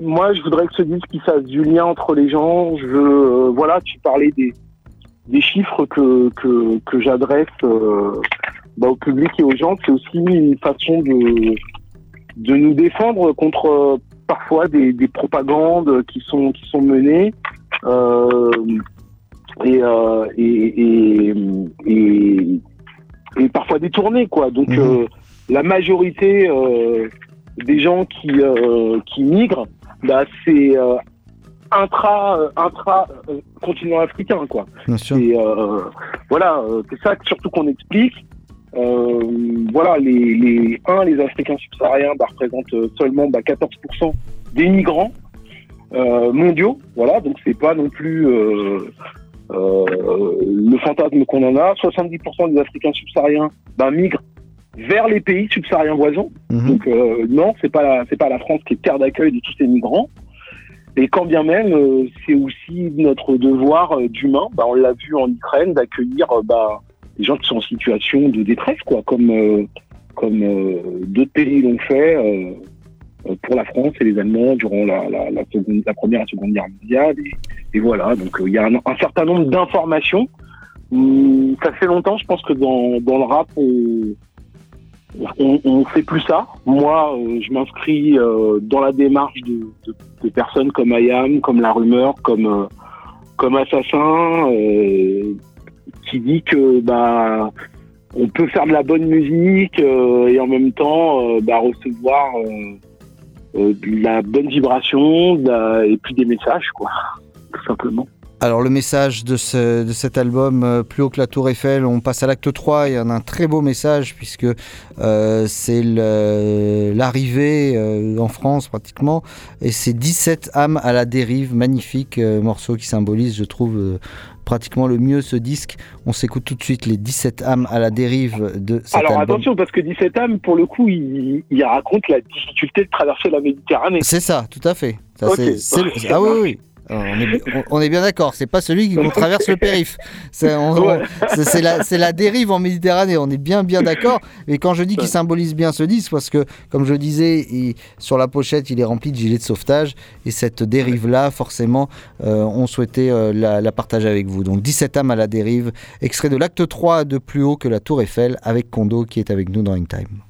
moi, je voudrais que ce disque il fasse du lien entre les gens. Je euh, voilà, tu parlais des, des chiffres que, que, que j'adresse euh, bah, au public et aux gens. C'est aussi une façon de, de nous défendre contre euh, parfois des, des propagandes qui sont, qui sont menées. Euh, et, et, et, et, et parfois détournées, quoi. Donc, euh, la majorité des gens qui, qui migrent, bah, c'est intra, euh, intra euh, continent africain, quoi. Bien sûr. Et euh, voilà, c'est ça surtout qu'on explique. Voilà, les, les, un, les Africains subsahariens bah, représentent seulement bah, 14% des migrants mondiaux. Voilà, donc c'est pas non plus le fantasme qu'on en a. 70% des Africains subsahariens bah, migrent vers les pays subsahariens voisins. Donc euh, non, c'est pas c'est pas la France qui est terre d'accueil de tous ces migrants. Et quand bien même, euh, c'est aussi notre devoir euh, d'humain. Bah, on l'a vu en Ukraine d'accueillir euh, bah, des gens qui sont en situation de détresse, quoi, comme euh, comme d'autres pays l'ont fait pour la France et les Allemands durant la, la, la, seconde, la première et la seconde guerre mondiale. Et, et voilà, donc il y a un, un certain nombre d'informations. Hum, ça fait longtemps, je pense que dans, dans le rap, on, on, fait plus ça. Moi, euh, je m'inscris euh, dans la démarche de, personnes comme IAM, comme La Rumeur, comme, euh, comme Assassin, euh, qui dit que bah on peut faire de la bonne musique et en même temps bah, recevoir de la bonne vibration et puis des messages, quoi, tout simplement. Alors le message de, ce- de cet album, euh, Plus haut que la tour Eiffel, on passe à l'acte 3, il y en a un très beau message puisque euh, c'est l'arrivée euh, en France pratiquement, et c'est 17 âmes à la dérive, magnifique morceau qui symbolise, je trouve, pratiquement le mieux ce disque. On s'écoute tout de suite les 17 âmes à la dérive de cet Alors album. attention, parce que 17 âmes, pour le coup, il, il raconte la difficulté de traverser la Méditerranée. C'est ça, tout à fait. Ça, c'est- ah oui, oui. Alors, on, est, on- on est bien d'accord, c'est pas celui qui traverse le périph. C'est la, dérive en Méditerranée, on est bien bien d'accord. Et quand je dis qu'il symbolise bien ce disque, parce que comme je disais, il- sur la pochette, il est rempli de gilets de sauvetage. Et cette dérive-là, forcément, euh, on souhaitait euh, la, la partager avec vous. Donc 17 âmes à la dérive, extrait de l'acte 3 de Plus haut que la Tour Eiffel, avec Kondo qui est avec nous dans In Time.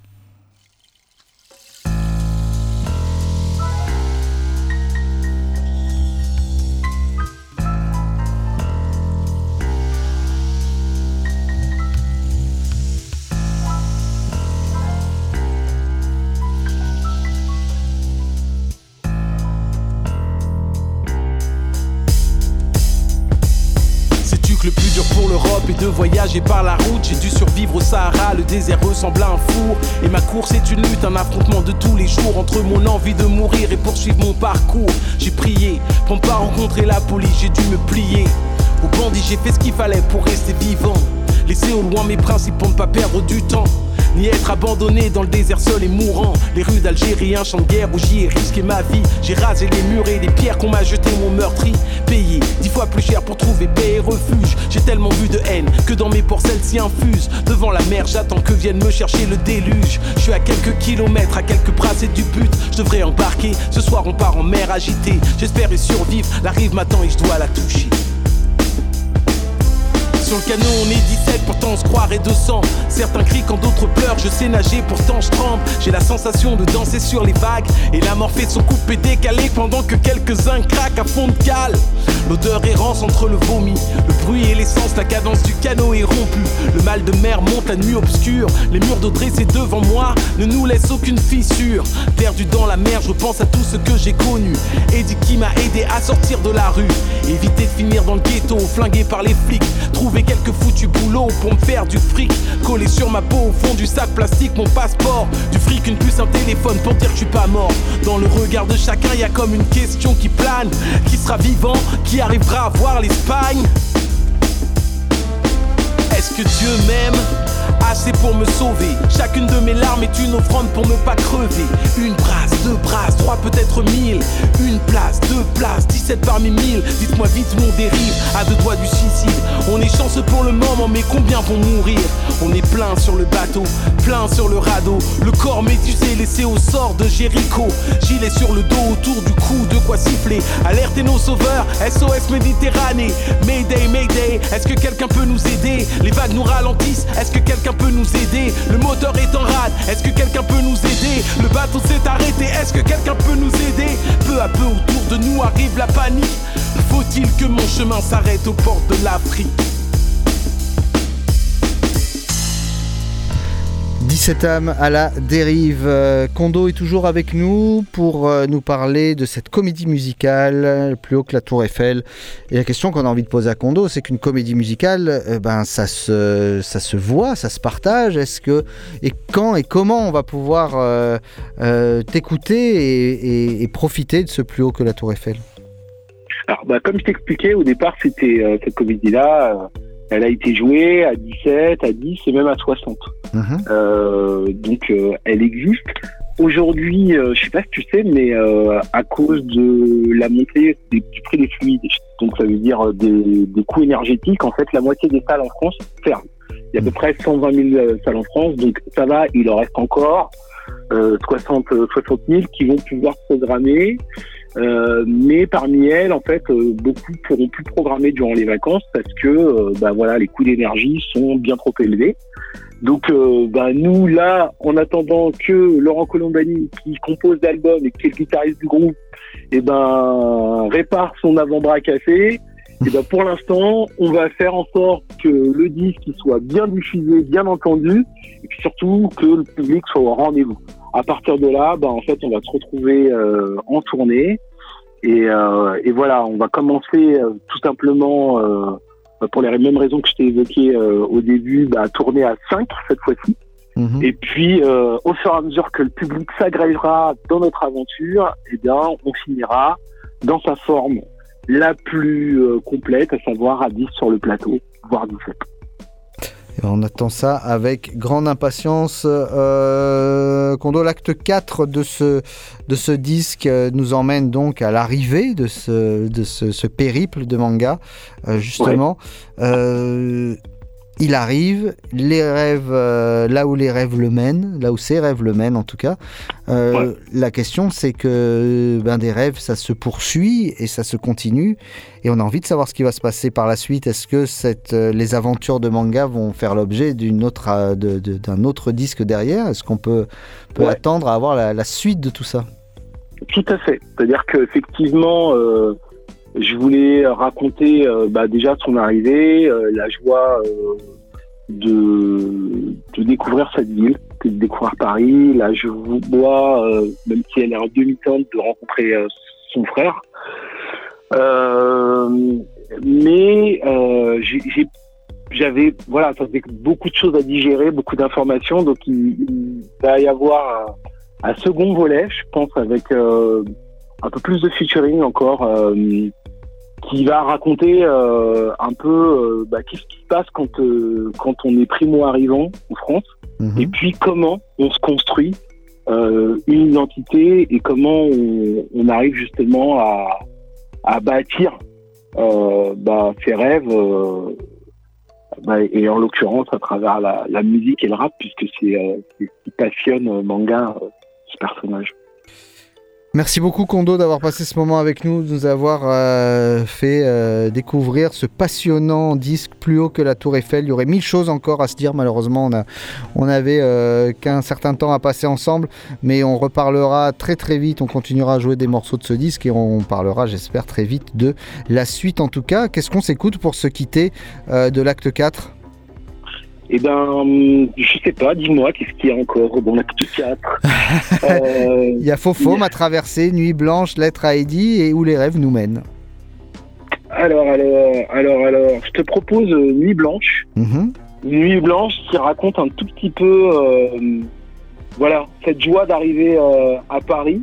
Pour l'Europe et de voyager par la route. J'ai dû survivre au Sahara, le désert ressemble à un four. Et ma course est une lutte, un affrontement de tous les jours entre mon envie de mourir et poursuivre mon parcours. J'ai prié pour ne pas rencontrer la police, j'ai dû me plier. Au bandit, j'ai fait ce qu'il fallait pour rester vivant. Laisser au loin mes principes pour ne pas perdre du temps ni être abandonné dans le désert seul et mourant. Les rues d'Algérie, un champ de guerre où j'y ai risqué ma vie. J'ai rasé les murs et les pierres qu'on m'a jeté mon meurtri. Payé dix fois plus cher pour trouver paix et refuge. J'ai tellement vu de haine que dans mes porcelles s'y infuse. Devant la mer, j'attends que vienne me chercher le déluge. Je suis à quelques kilomètres, à quelques brassées du but. Je devrais embarquer. Ce soir, on part en mer agitée. J'espère y survivre. La rive m'attend et je dois la toucher. Sur le canon on est 17, pourtant on se croirait 200 Certains crient quand d'autres pleurent, je sais nager, pourtant je tremble. J'ai la sensation de danser sur les vagues Et la mort fait son coupé décalé Pendant que quelques-uns craquent à fond de cale. L'odeur errance entre le vomi Le bruit et l'essence, la cadence du canot est rompue. Le mal de mer monte la nuit obscure Les murs d'eau dressés devant moi ne nous laissent aucune fissure. Perdu dans la mer, je pense à tout ce que j'ai connu. Eddie qui m'a aidé à sortir de la rue Éviter de finir dans le ghetto, flingué par les flics quelques foutus boulots pour me faire du fric. Coller sur ma peau au fond du sac plastique mon passeport. Du fric, une puce, un téléphone pour dire que je suis pas mort. Dans le regard de chacun y a comme une question qui plane. Qui sera vivant Qui arrivera à voir l'Espagne? Est-ce que Dieu m'aime? Assez pour me sauver. Chacune de mes larmes est une offrande pour ne pas crever. Une brasse, deux brasses, trois peut-être mille. Une place, deux places, 17 parmi mille. Dites-moi vite mon dérive, à deux doigts du suicide. On est chanceux pour le moment, mais combien vont mourir? On est plein sur le bateau, plein sur le radeau. Le corps médusé laissé au sort de Jéricho. Gilet sur le dos, autour du cou, de quoi siffler. Alertez nos sauveurs, SOS Méditerranée. Mayday, Mayday, est-ce que quelqu'un peut nous aider? Les vagues nous ralentissent, est-ce que quelqu'un Le moteur est en rade, est-ce que quelqu'un peut nous aider? Le bateau s'est arrêté, est-ce que quelqu'un peut nous aider? Peu à peu autour de nous arrive la panique. Faut-il que mon chemin s'arrête aux portes de l'Afrique? 17 âmes à la dérive. Euh, Kondo est toujours avec nous pour euh, nous parler de cette comédie musicale plus haut que la Tour Eiffel. Et la question qu'on a envie de poser à Kondo, c'est qu'une comédie musicale, euh, ben ça se, ça se voit, ça se partage. Est-ce que et quand et comment on va pouvoir t'écouter et, profiter de ce plus haut que la Tour Eiffel? Alors, bah, comme je t'expliquais, au départ, c'était cette comédie-là, elle a été jouée à 17, à 10 et même à 60. Euh, donc, euh, elle existe. Aujourd'hui, euh, je sais pas si tu sais, mais euh, à cause de la montée des- du prix des fluides, donc ça veut dire des, des coûts énergétiques, en fait, la moitié des salles en France ferment. Il y a à peu près 120 000 euh, salles en France, donc ça va, il en reste encore euh, 60, euh, 60 000 qui vont pouvoir programmer. Euh, mais parmi elles, en fait, euh, beaucoup pourront plus programmer durant les vacances parce que, euh, bah voilà, les coûts d'énergie sont bien trop élevés. Donc, euh, bah, nous là, en attendant que Laurent Colombani, qui compose l'album et qui est le guitariste du groupe, et ben répare son avant-bras cassé. Et ben pour l'instant, on va faire en sorte que le disque soit bien diffusé, bien entendu, et puis surtout que le public soit au rendez-vous. À partir de là, ben en fait, on va se retrouver euh, en tournée. Et, euh, et voilà, on va commencer euh, tout simplement, euh, pour les mêmes raisons que je t'ai évoquées au début, bah, à tourner à 5 cette fois-ci. Et puis, au fur et à mesure que le public s'agrégera dans notre aventure, eh bien, on finira dans sa forme la plus complète, à savoir à 10 sur le plateau, voire 17. Et on attend ça avec grande impatience. Euh, Kondo, l'acte 4 de ce, de ce disque nous emmène donc à l'arrivée de, ce, de ce, ce périple de manga, euh, justement. Euh, il arrive, les rêves, euh, là où les rêves le mènent, là où ses rêves le mènent en tout cas. Euh, La question c'est que ben, des rêves ça se poursuit et ça se continue et on a envie de savoir ce qui va se passer par la suite. Est-ce que cette, euh, les aventures de manga vont faire l'objet d'une autre, euh, de- de- d'un autre disque derrière? Est-ce qu'on peut, peut attendre à avoir la, la suite de tout ça? Tout à fait. C'est-à-dire qu'effectivement, euh, je voulais raconter euh, bah, déjà son arrivée, euh, la joie euh, de, de découvrir cette ville, de découvrir Paris, la joie, même si elle est en demi-teinte, de rencontrer son frère. Mais j'ai j'avais, voilà, ça faisait beaucoup de choses à digérer, beaucoup d'informations. Donc, il, il va y avoir un, un second volet, je pense, avec euh, un peu plus de featuring encore, euh, qui va raconter euh, un peu euh, bah, qu'est-ce qui se passe quand, euh, quand on est primo-arrivant en France, Mhm. et puis comment on se construit euh, une identité et comment on, on arrive justement à, à bâtir euh, bah, ses rêves, euh, bah, et en l'occurrence à travers la, la musique et le rap, puisque c'est euh, ce qui passionne euh, Manga, euh, ce personnage. Merci beaucoup Kondo d'avoir passé ce moment avec nous, de nous avoir euh, fait euh, découvrir ce passionnant disque plus haut que la Tour Eiffel. Il y aurait mille choses encore à se dire, malheureusement on, a, euh, qu'un certain temps à passer ensemble, mais on reparlera très très vite, on continuera à jouer des morceaux de ce disque et on parlera j'espère très vite de la suite en tout cas. Qu'est-ce qu'on s'écoute pour se quitter de l'acte 4 Eh ben, hum, je sais pas, dis-moi, qu'est-ce qu'il y a encore dans l'acte 4 Euh, Il y a Faux ma traversée, Nuit blanche, Lettre à Eddie et Où les rêves nous mènent. Alors, alors, alors, alors, je te propose euh, Nuit Blanche. Mhm. Nuit Blanche qui raconte un tout petit peu, euh, voilà, cette joie d'arriver euh, à Paris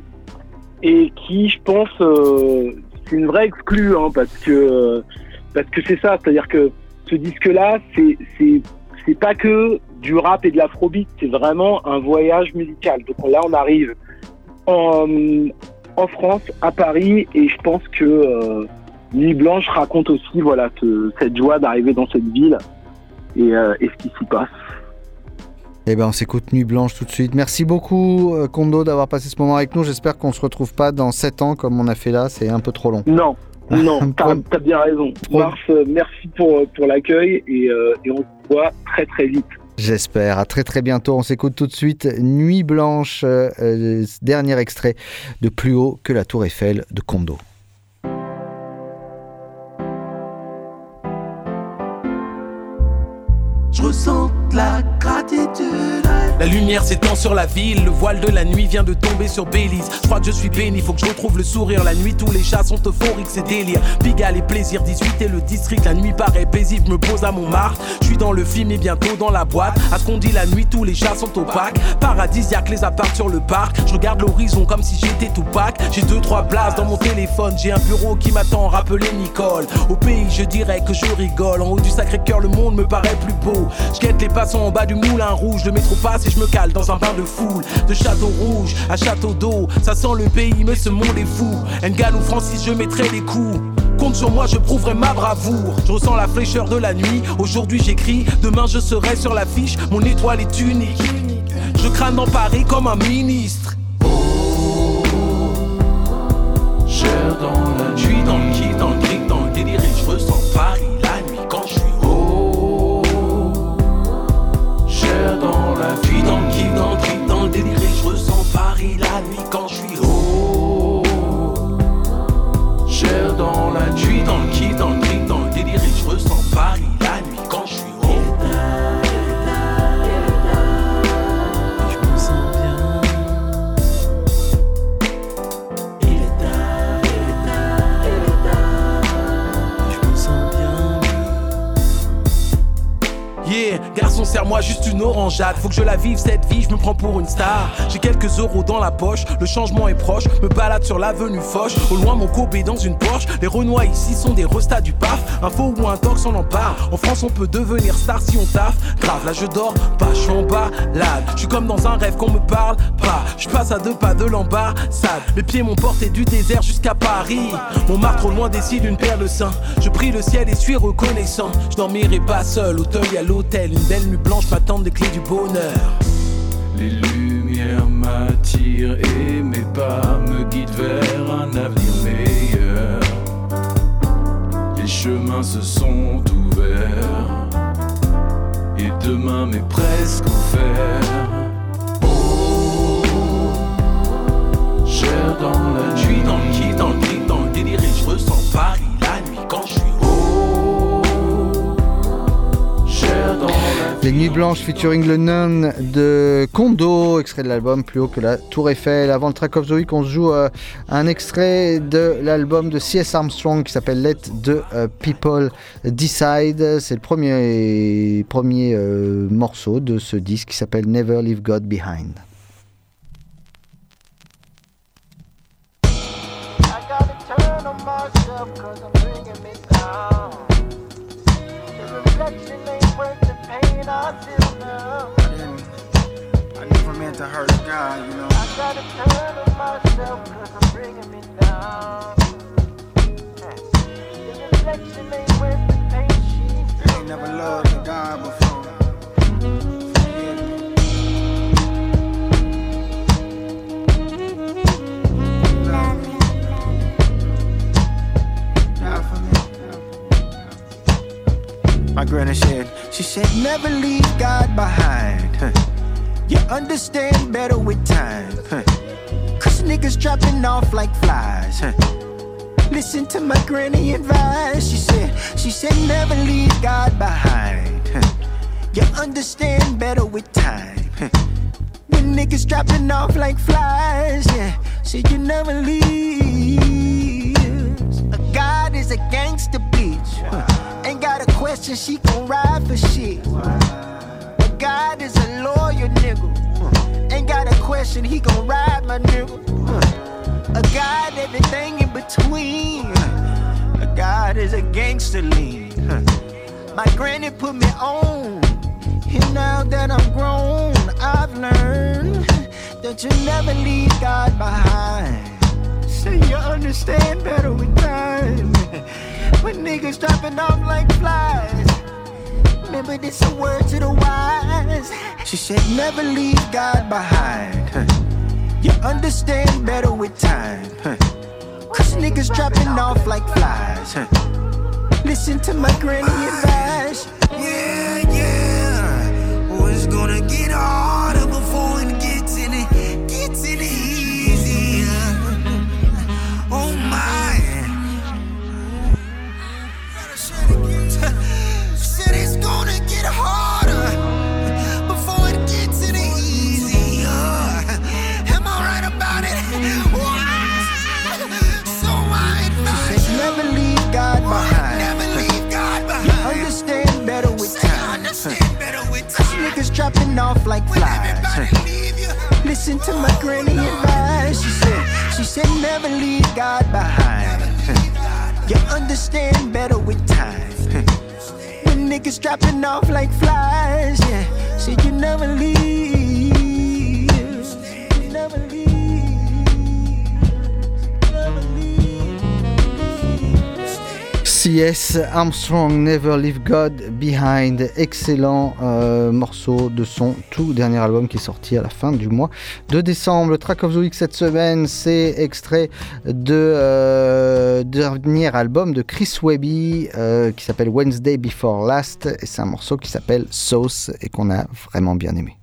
et qui, je pense, c'est une vraie exclue, hein, parce que parce que c'est ça, c'est-à-dire que ce disque-là, c'est c'est pas que du rap et de l'afrobeat, c'est vraiment un voyage musical. Donc là, on arrive en, en France, à Paris, et je pense que euh, Nuit Blanche raconte aussi voilà ce- cette joie d'arriver dans cette ville et, euh, et ce qui s'y passe. Eh ben, on s'écoute Nuit Blanche tout de suite. Merci beaucoup, euh, Kondo, d'avoir passé ce moment avec nous. J'espère qu'on se retrouve pas dans 7 ans comme on a fait là. C'est un peu trop long. Non, non, t'as as bien raison. Mars, euh, merci pour, pour l'accueil et, euh, et on se voit très très vite. J'espère. À très très bientôt. On s'écoute tout de suite Nuit Blanche, euh, euh, dernier extrait de Plus haut que la Tour Eiffel de Kondo. Je ressens de la gratitude. La lumière s'étend sur la ville, le voile de la nuit vient de tomber sur Belize. Je crois que je suis béni, faut que je retrouve le sourire. La nuit, tous les chats sont euphoriques, c'est délire. Pigalle et plaisir, 18 et le district. La nuit paraît paisible, me pose à Montmartre. Je suis dans le film et bientôt dans la boîte. À ce qu'on dit, la nuit, tous les chats sont opaques. Paradisiaque, les apparts sur le parc. Je regarde l'horizon comme si j'étais Tupac. J'ai deux, trois blases dans mon téléphone. J'ai un bureau qui m'attend, rappeler Nicole. Au pays, je dirais que je rigole. En haut du Sacré-Cœur, le monde me paraît plus beau. Je les passants en bas du moulin rouge. Le métro passe et je me cale dans un bain de foule. De château rouge à château d'eau. Ça sent le pays, mais ce monde est fou. Ngal ou Francis, je mettrai les coups. Compte sur moi, je prouverai ma bravoure. Je ressens la fraîcheur de la nuit. Aujourd'hui j'écris, demain je serai sur l'affiche. Mon étoile est unique. Je crâne dans Paris comme un ministre. Cher dans la nuit, dans le kiff, dans le la nuit quand je suis haut. Cher dans la nuit, dans le kiff, dans le clic, dans le délire, et je ressens Paris une orangeade. Faut que je la vive cette vie, je me prends pour une star. J'ai quelques euros dans la poche, le changement est proche. Me balade sur l'avenue Foch. Au loin, mon copé dans une Porsche. Les Renois ici sont des restats du paf. Un faux ou un tox, on en parle. En France, on peut devenir star si on taffe. Grave, là je dors pas, je suis en balade. Je suis comme dans un rêve qu'on me parle pas. Je passe à deux pas de l'ambassade. Mes pieds m'ont porté du désert jusqu'à Paris. Mon martre au loin décide une paire de seins. Je prie le ciel et suis reconnaissant. Je dormirai pas seul, Auteuil à l'hôtel. Une belle nuit blanche m'attendent des clés du bonheur. Les lumières m'attirent et mes pas me guident vers un avenir. Chemins se sont ouverts et demain m'est presque offert. Oh, cher dans la suis dans le kiff, dans le dans le délire je ressens Paris Les Nuit Blanche featuring le Nun de Kondo, extrait de l'album Plus haut que la Tour Eiffel. Avant le track of the week, on se joue euh, un extrait de l'album de C.S. Armstrong qui s'appelle Let the euh, People Decide. C'est le premier, premier euh, morceau de ce disque qui s'appelle Never Leave God Behind. Never meant to hurt a guy, you know. I gotta turn on myself cause I'm bringing me down. The reflection ain't worth the pain she ain't never loved a guy before. My granny said, she said, never leave God behind. Huh. You understand better with time. Huh. Cause niggas dropping off like flies. Huh. Listen to my granny advice. She said, she said, never leave God behind. You understand better with time. When niggas dropping off like flies, yeah. Said you never leave. A God is a gangster bitch. Question, she gon' ride for shit. A God is a lawyer nigga. Ain't got a question, he gon' ride my nigga. A God, everything in between. A God is a gangster lean. My granny put me on. And now that I'm grown, I've learned that you never leave God behind. So you understand better with time. When niggas dropping off like flies. Remember this a word to the wise. She said never leave God behind. Huh. You understand better with time. Huh. Cause niggas dropping off like flies. Huh. Listen to my granny advice. Yeah, yeah. It's gonna get harder Armstrong, Never Leave God Behind. Excellent euh, morceau de son tout dernier album qui est sorti à la fin du mois de décembre. Track of the week cette semaine, c'est extrait de euh, dernier album de Chris Webby euh, qui s'appelle Wednesday Before Last. Et c'est un morceau qui s'appelle Sauce et qu'on a vraiment bien aimé.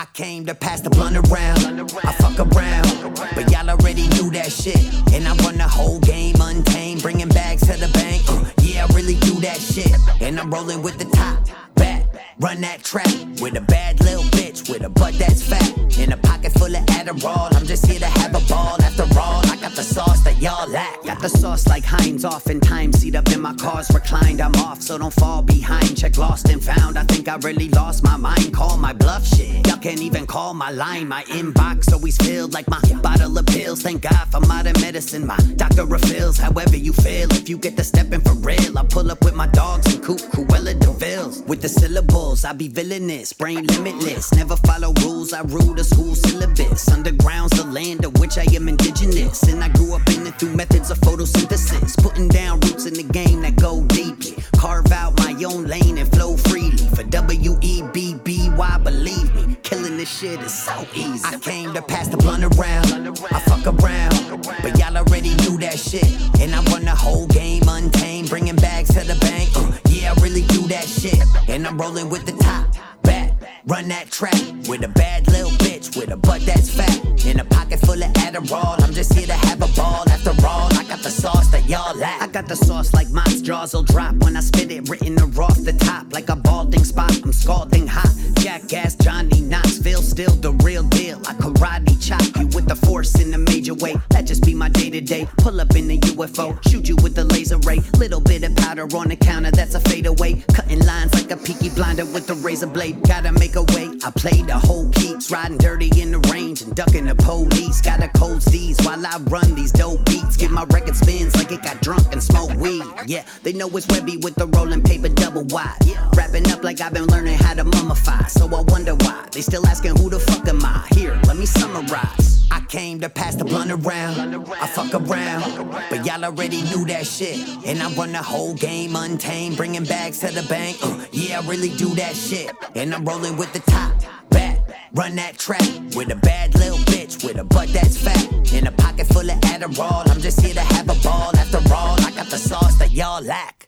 I came to pass the blunt around. I fuck around, but y'all already knew that shit. And I run the whole game untamed, bringing bags to the bank. Uh, yeah, I really do that shit. And I'm rolling with the top back. Run that track with a bad little bitch with a butt that's fat. In a pocket full of Adderall, I'm just here to have a ball. After all, the sauce that y'all lack. Got the sauce like Heinz, oftentimes seat up in my car's reclined. I'm off, so don't fall behind. Check lost and found. I think I really lost my mind. Call my bluff shit. Y'all can't even call my line. My inbox always filled like my bottle of pills. Thank God for modern medicine. My doctor refills however you feel. If you get the stepping for real, I pull up with my dogs and coop Cruella de Villes. With the syllables, I be villainous, brain limitless. Never follow rules, I rule the school syllabus. Underground's the land of which I am indigenous. And I grew up in it through methods of photosynthesis. Putting down roots in the game that go deeply. Carve out my own lane and flow freely. For W E B B Y, believe me, killing this shit is so easy. I came to pass the blunt around. I fuck around, but y'all already knew that shit. And I run the whole game untamed, bringing bags to the bank. Uh, yeah, I really do that shit. And I'm rolling with the top back. Run that track with a bad little bitch with a butt that's fat. In a pocket full of Adderall, I'm just here to have a ball. After all, got the sauce that y'all lack. I got the sauce like my jaws will drop when I spit it, written or off the top like a balding spot. I'm scalding hot. Jackass Johnny Knoxville, still the real deal. I karate chop you with the force in a major way. That just be my day to day. Pull up in the UFO, shoot you with a laser ray. Little bit of powder on the counter, that's a fadeaway. Cutting lines like a peaky blinder with a razor blade. Gotta make a way. I play the whole keeps riding dirty in the range and ducking the police. Got a cold steez while I run these dope beats. Get my record spins like it got drunk and smoke weed. Yeah, they know it's Webby with the rolling paper double wide. Wrapping up like I've been learning how to mummify. So I wonder why they still asking who the fuck am I? Here, let me summarize. I came to pass the blunt around. I fuck around, but y'all already knew that shit. And I run the whole game untamed, bringing bags to the bank. Uh, yeah, I really do that shit. And I'm rolling with the top back. Run that track with a bad little bitch with a butt that's fat. In a pocket full of Adderall. I'm just here to have a ball. After all, I got the sauce that y'all lack.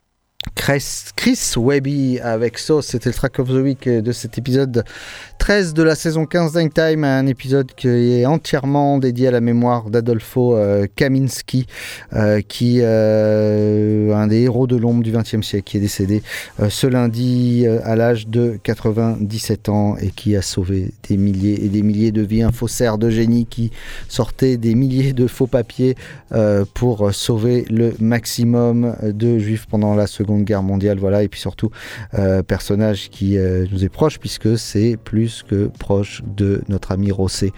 Chris, Webby avec Sauce, c'était le track of the week de cet épisode 13 de la saison 15 Time, un épisode qui est entièrement dédié à la mémoire d'Adolfo euh, Kaminski, euh, qui euh, un des héros de l'ombre du XXe siècle, qui est décédé euh, ce lundi euh, à l'âge de 97 ans et qui a sauvé des milliers et des milliers de vies, un faussaire de génie qui sortait des milliers de faux papiers euh, pour sauver le maximum de juifs pendant la Seconde Guerre mondiale, voilà, et puis surtout euh, personnage qui euh, nous est proche puisque c'est plus que proche de notre ami Rossé.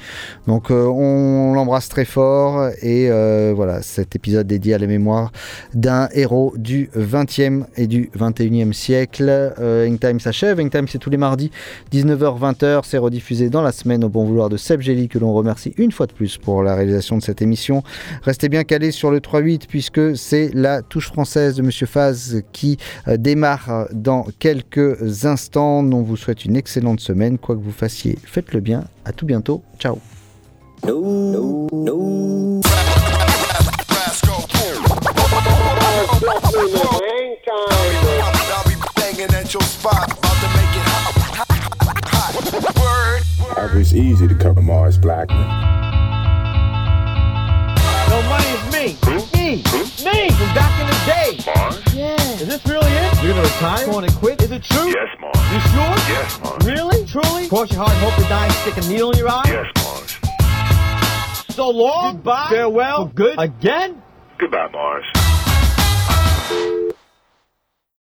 Donc euh, on l'embrasse très fort et voilà cet épisode dédié à la mémoire d'un héros du 20e et du 21e siècle. Hangtime s'achève. Hangtime c'est tous les mardis 19h-20h. C'est rediffusé dans la semaine au bon vouloir de Seb Gély que l'on remercie une fois de plus pour la réalisation de cette émission. Restez bien calés sur le 3-8 puisque c'est la touche française de Monsieur Faz qui démarre dans quelques instants. On vous souhaite une excellente semaine. Quoi que vous fassiez, faites-le bien. À tout bientôt. Ciao. No, no. It's easy to cover Mars Blackman. No, money's me. Me. Me from back in the day. Mars? Yeah. Is this really it? You're gonna retire? Going to quit? Is it true? Yes, Mars. You sure? Yes, Mars. Really? Truly? Cross your heart hope to die stick a needle in your eye? Yes, Mars. So long. Goodbye. Farewell. For good. Again? Goodbye, Mars.